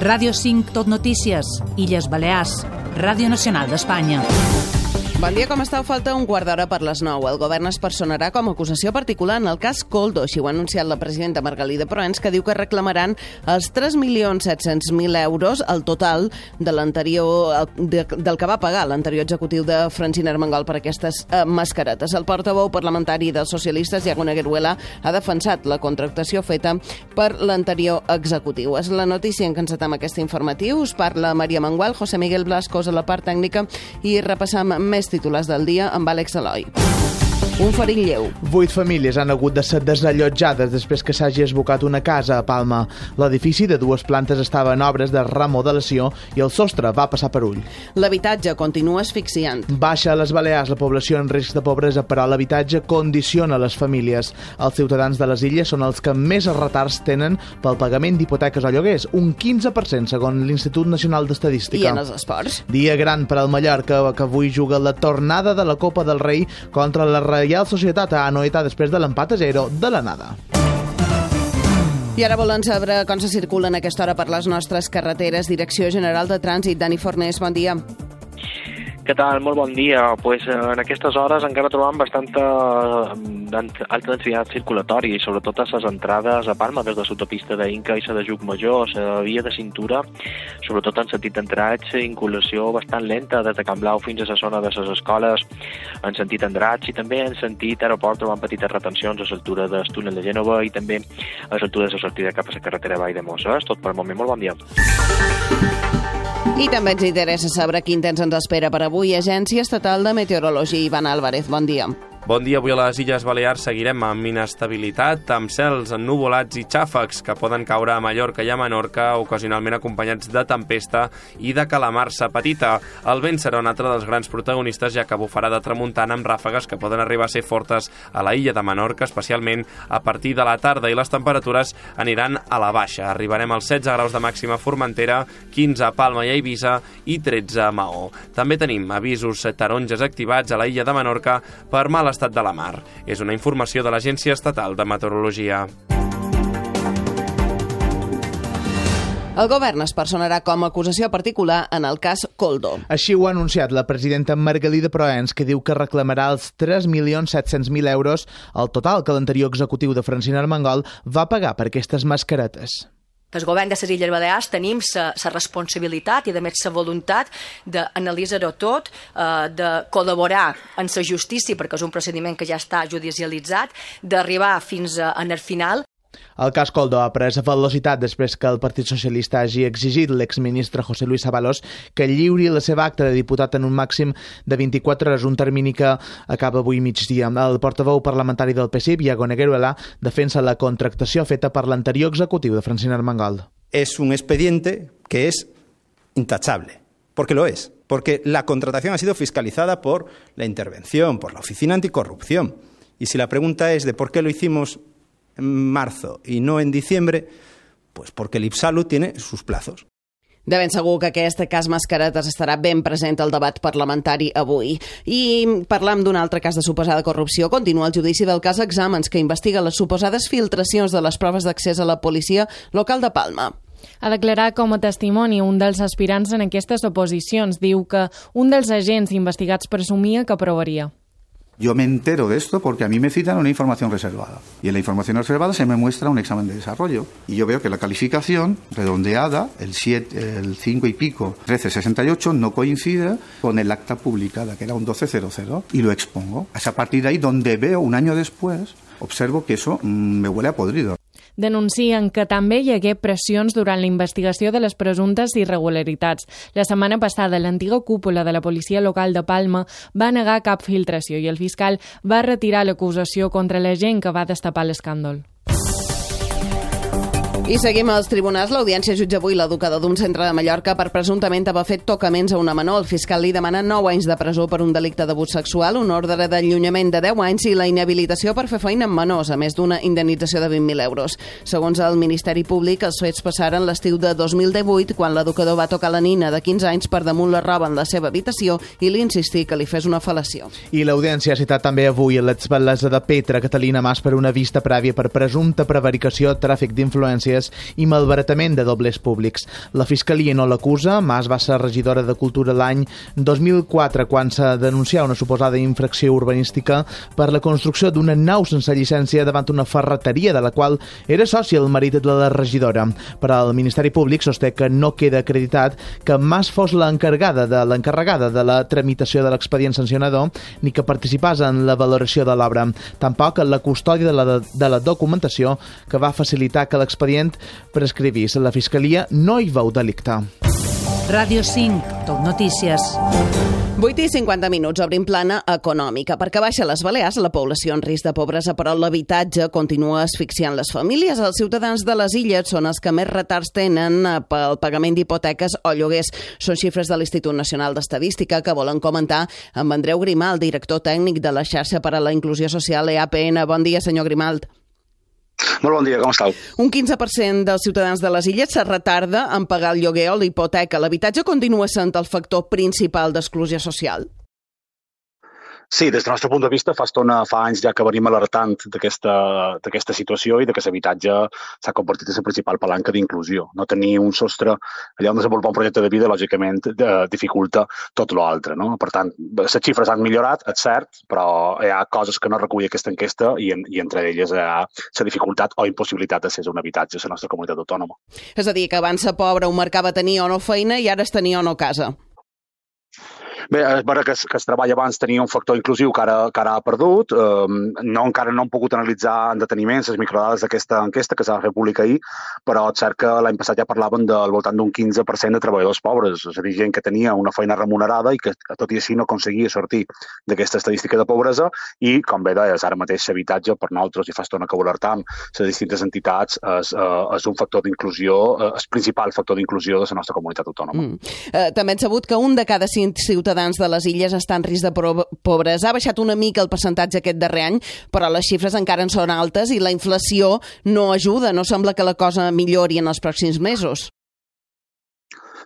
Ràdio 5 Tot Notícies, Illes Balears, Ràdio Nacional d'Espanya. Bon dia, com esteu? Falta un quart d'hora per les 9. El govern es personarà com a acusació particular en el cas Coldo, així ho ha anunciat la presidenta Margalida Proens, que diu que reclamaran els 3.700.000 euros al total de l'anterior de, del que va pagar l'anterior executiu de Francina Armengol per aquestes eh, mascaretes. El portaveu parlamentari dels socialistes, Iago Negueruela, ha defensat la contractació feta per l'anterior executiu. És la notícia en què encetem aquest informatiu. Us parla Maria Manguel, José Miguel Blascos a la part tècnica i repassam més titulars del dia amb Àlex Eloi. Un ferit lleu. Vuit famílies han hagut de ser desallotjades després que s'hagi esbocat una casa a Palma. L'edifici de dues plantes estava en obres de remodelació i el sostre va passar per ull. L'habitatge continua asfixiant. Baixa a les Balears la població en risc de pobresa, però l'habitatge condiciona les famílies. Els ciutadans de les illes són els que més retards tenen pel pagament d'hipoteques o lloguers, un 15% segons l'Institut Nacional d'Estadística. I en els esports? Dia gran per al Mallorca, que avui juga la tornada de la Copa del Rei contra la Reial Societat a Anoeta després de l'empat a 0 de la nada. I ara volen saber com se circulen a aquesta hora per les nostres carreteres. Direcció General de Trànsit, Dani Fornés, bon dia. Què tal? Molt bon dia. Pues, eh, en aquestes hores encara trobam bastanta eh, alta densitat circulatòria i sobretot a les entrades a Palma des de l'autopista d'Inca i la de Juc Major, la via de cintura, sobretot en sentit d'entrats, inculació bastant lenta des de Can Blau fins a la zona de les escoles en sentit Andratx i també en sentit aeroport trobam petites retencions a l'altura del túnel de Gènova i també a l'altura de la sortida cap a la carretera Vall de Mosses. Tot per moment. Molt bon dia. I també ens interessa saber quin temps ens espera per avui. Agència Estatal de Meteorologia, Ivan Álvarez, bon dia. Bon dia, avui a les Illes Balears seguirem amb inestabilitat, amb cels ennuvolats i xàfecs que poden caure a Mallorca i a Menorca, ocasionalment acompanyats de tempesta i de calamarsa petita. El vent serà un altre dels grans protagonistes, ja que bufarà de tramuntana amb ràfegues que poden arribar a ser fortes a la illa de Menorca, especialment a partir de la tarda, i les temperatures aniran a la baixa. Arribarem als 16 graus de màxima a Formentera, 15 a Palma i a Eivissa i 13 a Maó. També tenim avisos taronges activats a la illa de Menorca per mal estat de la mar. És una informació de l'Agència Estatal de Meteorologia. El govern es personarà com a acusació particular en el cas Coldo. Així ho ha anunciat la presidenta Margalida Proens, que diu que reclamarà els 3.700.000 euros al total que l'anterior executiu de Francina Armengol va pagar per aquestes mascaretes el govern de les Illes Balears tenim la responsabilitat i, a més, la voluntat d'analitzar-ho tot, eh, de col·laborar en la justícia, perquè és un procediment que ja està judicialitzat, d'arribar fins a, en el final el cas Coldo ha pres velocitat després que el Partit Socialista hagi exigit l'exministre José Luis Avalos que lliuri la seva acta de diputat en un màxim de 24 hores, un termini que acaba avui migdia. El portaveu parlamentari del PSIP, Iago Negueruela, defensa la contractació feta per l'anterior executiu de Francina Armengol. Es un expediente que es intachable, porque lo es, porque la contratación ha sido fiscalizada por la intervención, por la Oficina Anticorrupción. Y si la pregunta es de por qué lo hicimos en marzo y no en diciembre, pues porque el IPSALU tiene sus plazos. De ben segur que aquest cas Mascaretes estarà ben present al debat parlamentari avui. I parlam d'un altre cas de suposada corrupció. Continua el judici del cas Exàmens, que investiga les suposades filtracions de les proves d'accés a la policia local de Palma. A declarar com a testimoni un dels aspirants en aquestes oposicions. Diu que un dels agents investigats presumia que aprovaria. Yo me entero de esto porque a mí me citan una información reservada. Y en la información reservada se me muestra un examen de desarrollo. Y yo veo que la calificación redondeada, el, 7, el 5 y pico, 1368, no coincide con el acta publicada, que era un 1200. Y lo expongo. Es a partir de ahí donde veo un año después, observo que eso mm, me huele a podrido. Denuncien que també hi hagué pressions durant la investigació de les presumptes irregularitats. La setmana passada, l'antiga cúpula de la policia local de Palma va negar cap filtració i el fiscal va retirar l'acusació contra la gent que va destapar l'escàndol. I seguim als tribunals. L'audiència jutja avui l'educador d'un centre de Mallorca per presumptament haver fet tocaments a una menor. El fiscal li demana 9 anys de presó per un delicte d'abús sexual, un ordre d'allunyament de 10 anys i la inhabilitació per fer feina amb menors, a més d'una indemnització de 20.000 euros. Segons el Ministeri Públic, els fets passaren l'estiu de 2018, quan l'educador va tocar la nina de 15 anys per damunt la roba en la seva habitació i li insistí que li fes una fal·lació. I l'audiència ha citat també avui l'exballesa de Petra, Catalina Mas, per una vista prèvia per presumpta prevaricació, tràfic d'influència llicències i malbaratament de dobles públics. La Fiscalia no l'acusa, Mas va ser regidora de Cultura l'any 2004 quan s'ha denunciat una suposada infracció urbanística per la construcció d'una nau sense llicència davant una ferreteria de la qual era soci el marit de la regidora. Per al Ministeri Públic sosté que no queda acreditat que Mas fos l'encarregada de l'encarregada de la tramitació de l'expedient sancionador ni que participàs en la valoració de l'obra. Tampoc en la custòdia de la, de la documentació que va facilitar que l'expedient prescrivís. La Fiscalia no hi veu delicte. Ràdio 5, Tot Notícies. 8 i 50 minuts, obrim plana econòmica. Perquè baixa les Balears, la població en risc de pobresa, però l'habitatge continua asfixiant les famílies. Els ciutadans de les illes són els que més retards tenen pel pagament d'hipoteques o lloguers. Són xifres de l'Institut Nacional d'Estadística que volen comentar amb Andreu Grimald, director tècnic de la xarxa per a la inclusió social EAPN. Bon dia, senyor Grimald. Molt bon dia, com estàu? Un 15% dels ciutadans de les illes se retarda en pagar el lloguer o l'hipoteca. L'habitatge continua sent el factor principal d'exclusió social? Sí, des del nostre punt de vista, fa estona, fa anys ja que venim alertant d'aquesta situació i de que l'habitatge s'ha convertit en la principal palanca d'inclusió. No tenir un sostre allà on desenvolupar un projecte de vida, lògicament, de, dificulta tot l'altre. No? Per tant, les xifres han millorat, és cert, però hi ha coses que no recull aquesta enquesta i, en, i entre elles hi ha la dificultat o impossibilitat de ser un habitatge a la nostra comunitat autònoma. És a dir, que abans ser pobre ho marcava tenir o no feina i ara és tenir o no casa. Bé, és vera que, que el treball abans tenia un factor inclusiu que ara, que ara ha perdut. Um, no, encara no hem pogut analitzar en deteniment les microdades d'aquesta enquesta que s'ha fer pública ahir, però és cert que l'any passat ja parlaven del voltant d'un 15% de treballadors pobres, és a dir, gent que tenia una feina remunerada i que tot i així no aconseguia sortir d'aquesta estadística de pobresa i, com bé deies, ara mateix l'habitatge per nosaltres, i fa estona que ho alertam, les distintes entitats, és, uh, és un factor d'inclusió, uh, és principal factor d'inclusió de la nostra comunitat autònoma. Mm. Uh, també hem sabut que un de cada cinc ciutadans ciutadans de les illes estan en risc de pobresa. Ha baixat una mica el percentatge aquest darrer any, però les xifres encara en són altes i la inflació no ajuda. No sembla que la cosa millori en els pròxims mesos.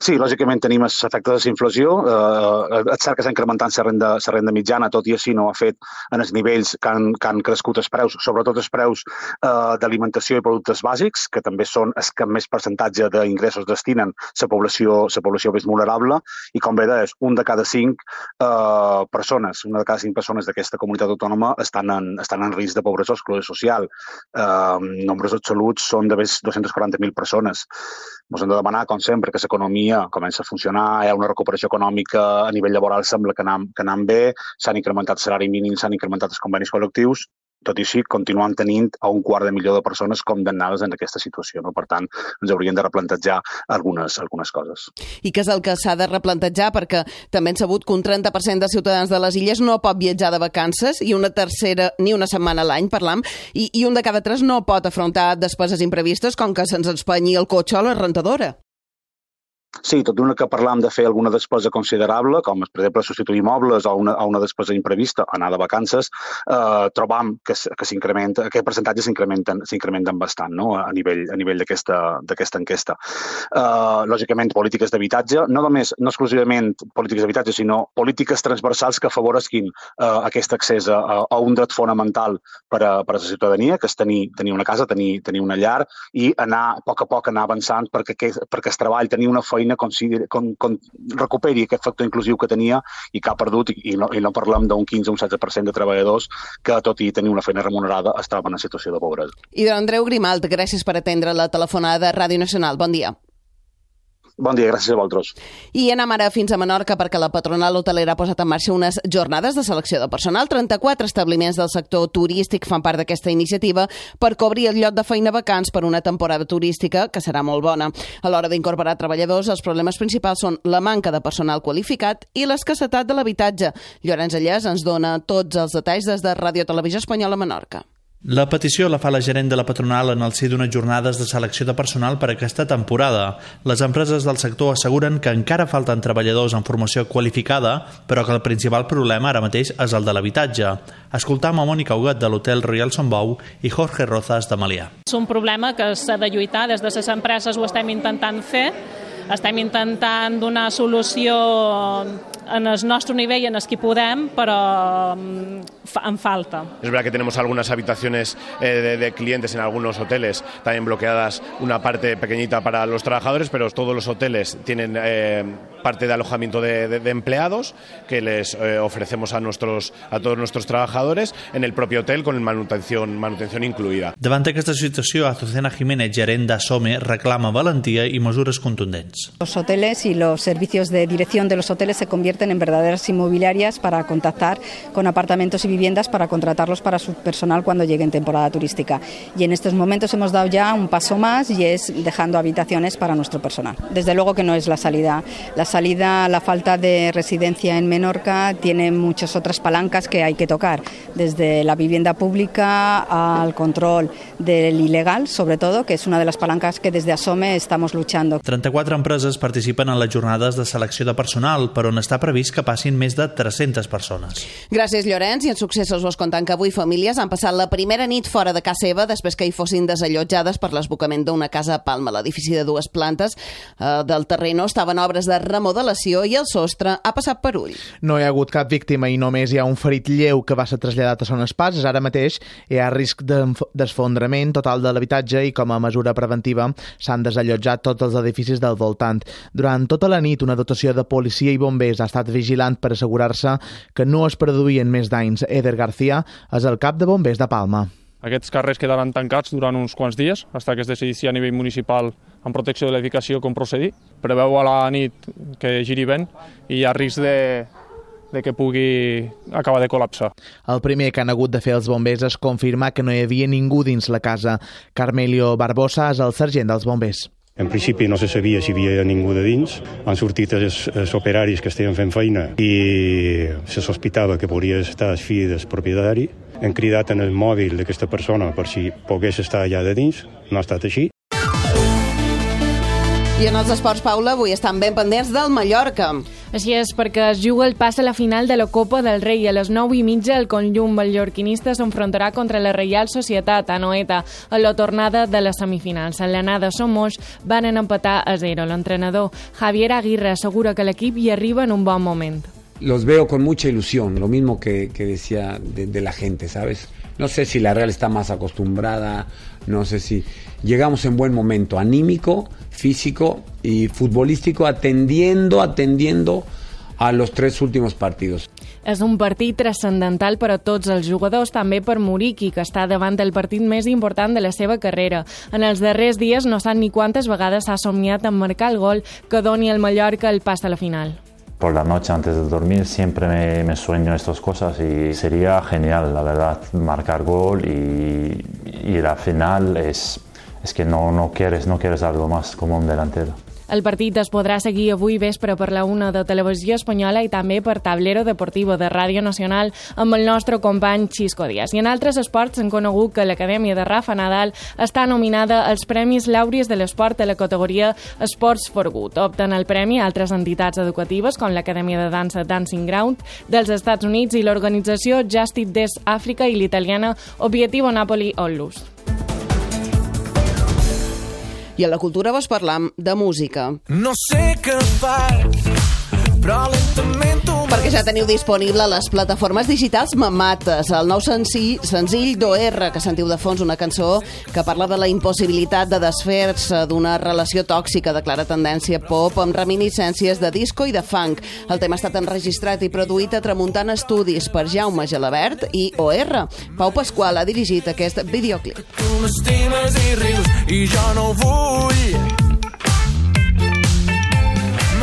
Sí, lògicament tenim l'efecte de la inflació. Eh, és cert que s'ha incrementat la renda, la renda mitjana, tot i així no ha fet en els nivells que han, que han crescut els preus, sobretot els preus eh, d'alimentació i productes bàsics, que també són els que més percentatge d'ingressos destinen la població, la població més vulnerable. I com bé deies, un de cada cinc eh, persones, una de cada cinc persones d'aquesta comunitat autònoma estan en, estan en risc de pobresa o exclusió social. Eh, nombres absoluts són de més 240.000 persones. Ens hem de demanar, com sempre, que l'economia l'economia comença a funcionar, hi ha una recuperació econòmica a nivell laboral, sembla que anam, que anam bé, s'han incrementat el salari mínim, s'han incrementat els convenis col·lectius, tot i així continuem tenint a un quart de milió de persones condemnades en aquesta situació. No? Per tant, ens hauríem de replantejar algunes, algunes coses. I què és el que s'ha de replantejar? Perquè també hem sabut que un 30% de ciutadans de les illes no pot viatjar de vacances i una tercera ni una setmana a l'any, parlam, i, i un de cada tres no pot afrontar despeses imprevistes com que se'ns espanyi el cotxe o la rentadora. Sí, tot d'una que parlam de fer alguna despesa considerable, com per exemple substituir mobles o una, o una despesa imprevista, anar de vacances, eh, trobam que, que s'incrementa, aquest percentatge s'incrementen bastant no? a nivell, a nivell d'aquesta enquesta. Eh, lògicament, polítiques d'habitatge, no només, no exclusivament polítiques d'habitatge, sinó polítiques transversals que afavoresquin eh, aquest accés a, a un dret fonamental per a, per a la ciutadania, que és tenir, tenir una casa, tenir, tenir una llar, i anar a poc a poc anar avançant perquè, perquè es treball, tenir una feina feina consideri, con, con, recuperi aquest factor inclusiu que tenia i que ha perdut, i, i, no, i no parlem d'un 15 o un 16% de treballadors que, tot i tenir una feina remunerada, estaven en situació de pobresa. I d'Andreu Grimalt, gràcies per atendre la telefonada de Ràdio Nacional. Bon dia. Bon dia, gràcies a vosaltres. I anem ara fins a Menorca perquè la patronal hotelera ha posat en marxa unes jornades de selecció de personal. 34 establiments del sector turístic fan part d'aquesta iniciativa per cobrir el lloc de feina vacants per una temporada turística que serà molt bona. A l'hora d'incorporar treballadors, els problemes principals són la manca de personal qualificat i l'escassetat de l'habitatge. Llorenç Allès ens dona tots els detalls des de Ràdio Televisió Espanyola Menorca. La petició la fa la gerent de la patronal en el si d'unes jornades de selecció de personal per aquesta temporada. Les empreses del sector asseguren que encara falten treballadors en formació qualificada, però que el principal problema ara mateix és el de l'habitatge. Escoltam a Mònica Huguet de l'hotel Royal Sombou i Jorge Rozas de Malià. És un problema que s'ha de lluitar, des de les empreses ho estem intentant fer, estem intentant donar solució en el nostre nivell, en el que podem, però mm, en falta. Es verdad que tenemos algunas habitaciones eh, de, de, clientes en algunos hoteles, también bloqueadas una parte pequeñita para los trabajadores, pero todos los hoteles tienen eh, parte de alojamiento de, de, de empleados que les eh, ofrecemos a, nuestros, a todos nuestros trabajadores en el propio hotel con manutención, manutención incluida. Davant aquesta situació, Azucena Jiménez, gerent d'Assome, reclama valentia i mesures contundents. Los hoteles y los servicios de dirección de los hoteles se convierten en verdaderas inmobiliarias para contactar con apartamentos y viviendas para contratarlos para su personal cuando llegue en temporada turística. Y en estos momentos hemos dado ya un paso más y es dejando habitaciones para nuestro personal. Desde luego que no es la salida. La salida, la falta de residencia en Menorca tiene muchas otras palancas que hay que tocar, desde la vivienda pública al control del ilegal, sobre todo, que es una de las palancas que desde Asome estamos luchando. 34 empreses participen en les jornades de selecció de personal, per on està previst que passin més de 300 persones. Gràcies, Llorenç. I en successos vos contant que avui famílies han passat la primera nit fora de casa seva després que hi fossin desallotjades per l'esbocament d'una casa a Palma. L'edifici de dues plantes eh, del terreno estava en obres de remodelació i el sostre ha passat per ull. No hi ha hagut cap víctima i només hi ha un ferit lleu que va ser traslladat a Son Espases. Ara mateix hi ha risc d'esfondrament total de l'habitatge i com a mesura preventiva s'han desallotjat tots els edificis del voltant. Durant tota la nit, una dotació de policia i bombers ha estat vigilant per assegurar-se que no es produïen més danys. Eder García és el cap de bombers de Palma. Aquests carrers quedaran tancats durant uns quants dies, fins que es decidissi a nivell municipal en protecció de l'edificació com procedir. Preveu a la nit que giri vent i hi ha risc de, de que pugui acabar de col·lapsar. El primer que han hagut de fer els bombers és confirmar que no hi havia ningú dins la casa. Carmelio Barbosa és el sergent dels bombers. En principi no se sabia si hi havia ningú de dins. Han sortit els, els operaris que estaven fent feina i se sospitava que podria estar el fill del propietari. Hem cridat en el mòbil d'aquesta persona per si pogués estar allà de dins. No ha estat així. I en els esports, Paula, avui estan ben pendents del Mallorca. Així és, perquè es juga el pas a la final de la Copa del Rei. A les 9 i mitja, el conjunt mallorquinista s'enfrontarà contra la Reial Societat a Noeta a la tornada de les semifinals. En l'anada Somos van empatar a zero. L'entrenador Javier Aguirre assegura que l'equip hi arriba en un bon moment. Los veo con mucha ilusión, lo mismo que, que decía de, de la gente, ¿sabes? No sé si la Real está más acostumbrada, no sé si llegamos en buen momento, anímico, físico y futbolístico, atendiendo, atendiendo a los tres últimos partidos. És un partit transcendental per a tots els jugadors, també per Muriqui, que està davant del partit més important de la seva carrera. En els darrers dies no sap ni quantes vegades s'ha somiat en marcar el gol que doni al Mallorca el pas a la final. Por la noche antes de dormir siempre me, sueño estas cosas y sería genial, la verdad, marcar gol y, y la final es, es que no, no, quieres, no quieres algo más como un delantero. El partit es podrà seguir avui vespre per la una de Televisió Espanyola i també per Tablero Deportivo de Ràdio Nacional amb el nostre company Xisco Díaz. I en altres esports hem conegut que l'Acadèmia de Rafa Nadal està nominada als Premis Lauris de l'Esport de la categoria Sports for Good. Opten el premi altres entitats educatives com l'Acadèmia de Dansa Dancing Ground dels Estats Units i l'organització Justice Des Àfrica i l'italiana Obiettivo Napoli Onlus. I a la cultura vos parlam de música. No sé què faig, però lentament perquè ja teniu disponible les plataformes digitals Mamates, el nou senzill, senzill d'OR, que sentiu de fons una cançó que parla de la impossibilitat de desfer-se d'una relació tòxica de clara tendència pop amb reminiscències de disco i de funk. El tema ha estat enregistrat i produït a Tramuntant Estudis per Jaume Gelabert i OR. Pau Pasqual ha dirigit aquest videoclip. Tu m'estimes i rius i jo no vull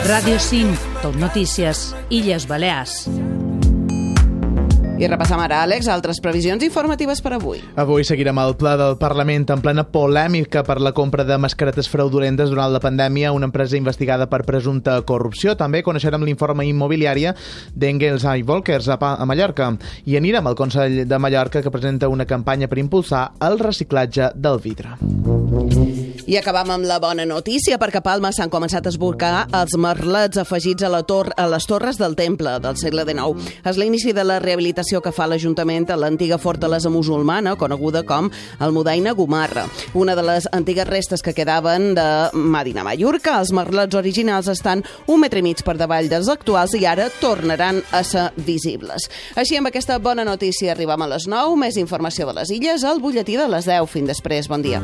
Ràdio 5, Top Notícies, Illes Balears. I repassam ara, Àlex, altres previsions informatives per avui. Avui seguirem el ple del Parlament en plena polèmica per la compra de mascaretes fraudulentes durant la pandèmia, una empresa investigada per presumpta corrupció. També coneixerem l'informe immobiliària d'Engels i Volkers a, a Mallorca. I anirem al Consell de Mallorca que presenta una campanya per impulsar el reciclatge del vidre. I acabam amb la bona notícia, perquè a Palma s'han començat a esborcar els merlets afegits a, la tor a les torres del temple del segle XIX. És l'inici de la rehabilitació que fa l'Ajuntament a l'antiga fortalesa musulmana, coneguda com el Mudaina Gumarra, una de les antigues restes que quedaven de Madina Mallorca. Els merlets originals estan un metre i mig per davall dels actuals i ara tornaran a ser visibles. Així, amb aquesta bona notícia, arribem a les 9. Més informació de les illes al butlletí de les 10. Fins després. Bon dia.